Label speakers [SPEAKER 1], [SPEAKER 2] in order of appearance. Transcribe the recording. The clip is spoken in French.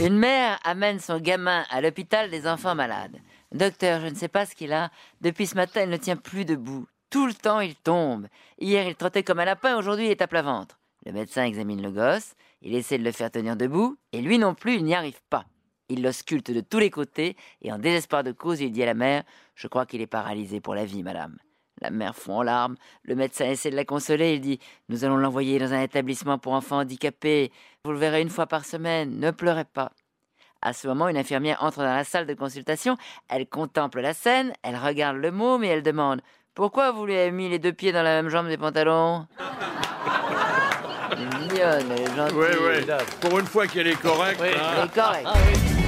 [SPEAKER 1] Une mère amène son gamin à l'hôpital des enfants malades. Docteur, je ne sais pas ce qu'il a. Depuis ce matin, il ne tient plus debout. Tout le temps, il tombe. Hier, il trottait comme un lapin, aujourd'hui, il est à plat ventre. Le médecin examine le gosse, il essaie de le faire tenir debout, et lui non plus, il n'y arrive pas. Il l'ausculte de tous les côtés, et en désespoir de cause, il dit à la mère Je crois qu'il est paralysé pour la vie, madame. La mère fond en larmes. Le médecin essaie de la consoler. Il dit Nous allons l'envoyer dans un établissement pour enfants handicapés. Vous le verrez une fois par semaine. Ne pleurez pas. À ce moment, une infirmière entre dans la salle de consultation. Elle contemple la scène. Elle regarde le mot, mais elle demande Pourquoi vous lui avez mis les deux pieds dans la même jambe des pantalons? Elle est mignonne, elle est gentille.
[SPEAKER 2] Ouais, ouais. Pour une fois qu'elle est correcte.
[SPEAKER 1] Elle
[SPEAKER 2] hein.
[SPEAKER 1] est correcte.